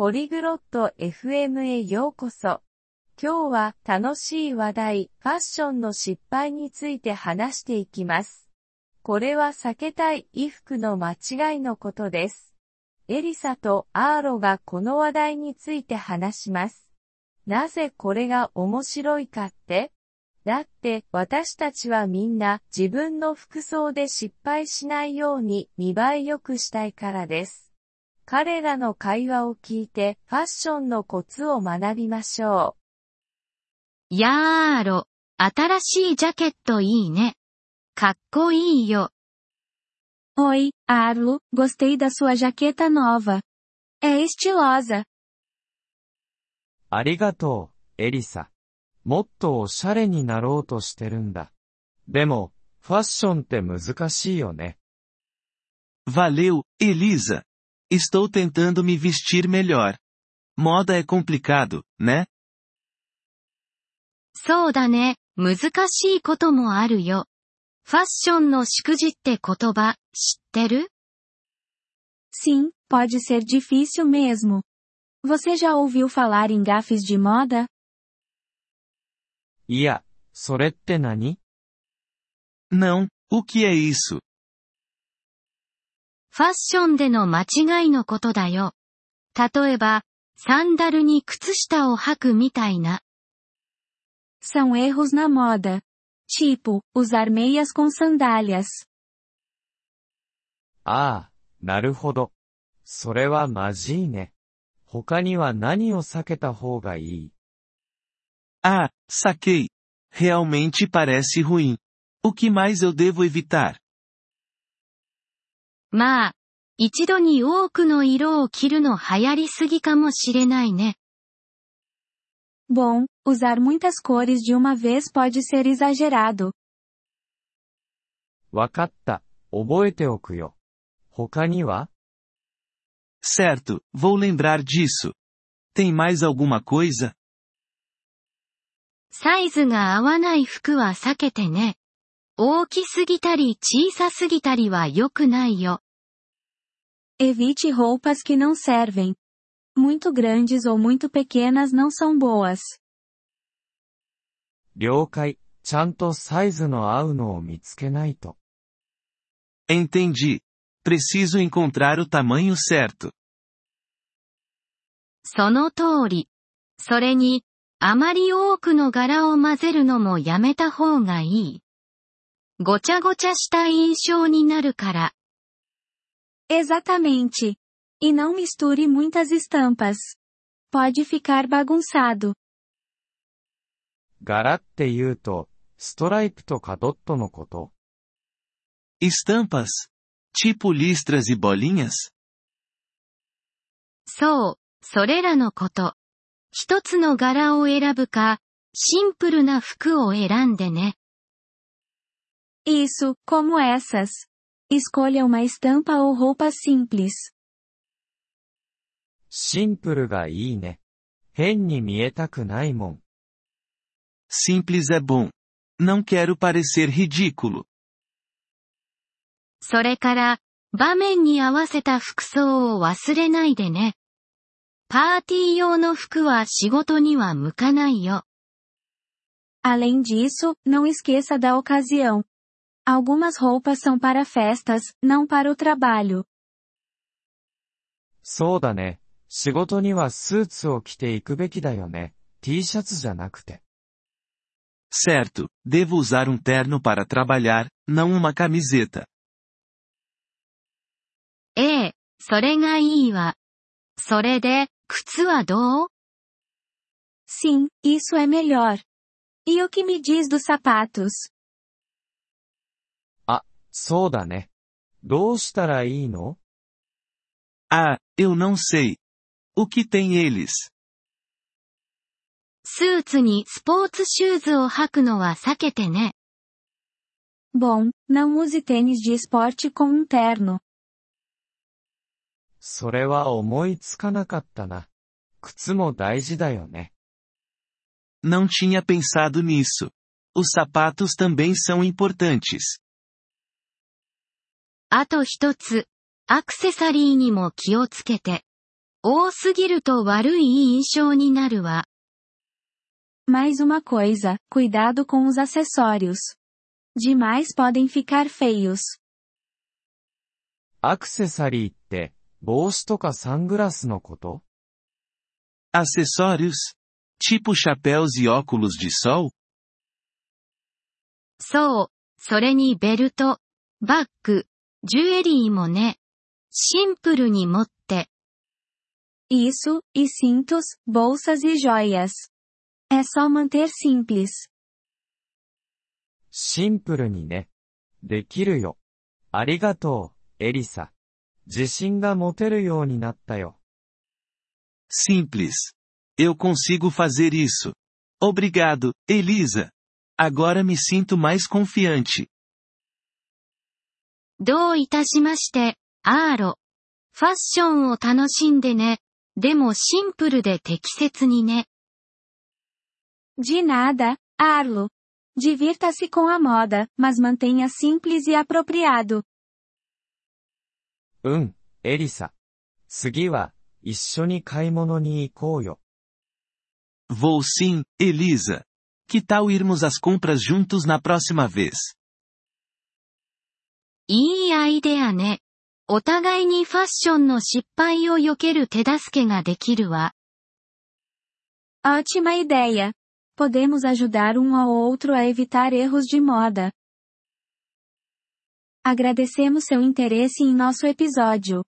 ポリグロット FM へようこそ。今日は楽しい話題、ファッションの失敗について話していきます。これは避けたい衣服の間違いのことです。エリサとアーロがこの話題について話します。なぜこれが面白いかって？だって私たちはみんな自分の服装で失敗しないように見栄え良くしたいからです。彼らの会話を聞いてファッションのコツを学びましょう。やーろ、新しいジャケットいいね。かっこいいよ。Oi, Arlo, gostei da sua jaqueta nova. É estilosa. ありがとう、エリサ。もっとおしゃれになろうとしてるんだ。でも、ファッションって難しいよね。Valeu, Elisa. Estou tentando me vestir melhor. Moda é complicado, né? そうだね、難しいこともあるよ。ファッションの祝辞って言葉、知ってる Sim, pode ser difícil mesmo. Você já ouviu falar em gafes de moda? いや、それって何 Não, o que é isso? ファッションでの間違いのことだよ。例えば、サンダルに靴下を履くみたいな。São erros na moda. Tipo, usar meias com sandálias. ああ、なるほど。それはまじいね。他には何を避けた方がいい Ah, saquei. Realmente parece ruim. O que mais eu devo evitar? まあ、一度に多くの色を着るの流行りすぎかもしれないね。Bom, usar muitas cores de uma vez pode ser exagerado. わかった。覚えておくよ。他には Certo, vou lembrar disso. Tem mais alguma coisa? サイズが合わない服は避けてね。大きすぎたり小さすぎたりは良くないよ。Evite roupas que não servem. Muito grandes ou muito pequenas não são boas. 了解。ちゃんとサイズの合うのを見つけないと。Entendi. Preciso encontrar o tamanho certo. その通り。それに、あまり多くの柄を混ぜるのもやめた方がいい。ごちゃごちゃした印象になるから。Exatamente. E não misture muitas estampas. Pode ficar bagunçado. 柄って言うと、ストライプとかドットのこと Estampas? Tipo listras e bolinhas? そう、それらのこと。一つの柄を選ぶか、シンプルな服を選んでね。Isso, como essas. Escolha uma estampa ou roupa simples. シンプルがいいね。変に見えたくないもん。Simples é bom. Não quero parecer ridículo. それから、場面に合わせた服装を忘れないでね。パーティー用の服は仕事には向かないよ。Além disso, não esqueça da ocasião. Algumas roupas são para festas, não para o trabalho. そうだね。仕事にはスーツを着ていくべきだよね。T シャツじゃなくて。Certo, devo usar um terno para trabalhar, não uma camiseta. ええ、それがいいわ。それで、靴はどう Sim, isso é melhor. E o que me diz dos sapatos? そうだね。どうしたらいいの Ah, eu não sei. O que tem eles? スーツにスポーツシューズを履くのは避けてね。Bom, não use tênis de esporte com um terno. それは思いつかなかったな。靴も大事だよね。Não tinha pensado nisso. Os sapatos também são importantes. あと一つ、アクセサリーにも気をつけて。多すぎると悪い印象になるわ。Mais uma coisa, cuidado com os acessórios. Demais podem ficar feios. アクセサリーって、帽子とかサングラスのこと Acessórios? Tipo chapéus e óculos de sol? そう、それにベルト、バッグ、ジュエリーもね。シンプルに持って、 Isso, e cintos, bolsas e joias. É só manter simples. シンプルにね。できるよ。ありがとう、エリサ。自信が持てるようになったよ。 Simples. Eu consigo fazer isso. Obrigado, Elisa. Agora me sinto mais confiante. どういたしまして、アーロ。ファッションを楽しんでね。でもシンプルで適切にね。 De nada, Arlo. Divirta-se com a moda, mas mantenha simples e apropriado. うん、エリサ。次は、一緒に買い物に行こうよ。 Vou sim, Elisa. Que tal irmos às compras juntos na próxima vez? いいアイデアね。お互いにファッションの失敗を避ける手助けができるわ。 Ótima ideia. Podemos ajudar um ao outro a evitar erros de moda. Agradecemos seu interesse em nosso episódio.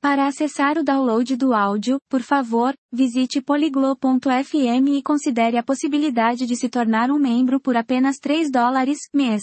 Para acessar o download do áudio, por favor, visite poliglo.fm e considere a possibilidade de se tornar um membro por apenas 3 dólares mês.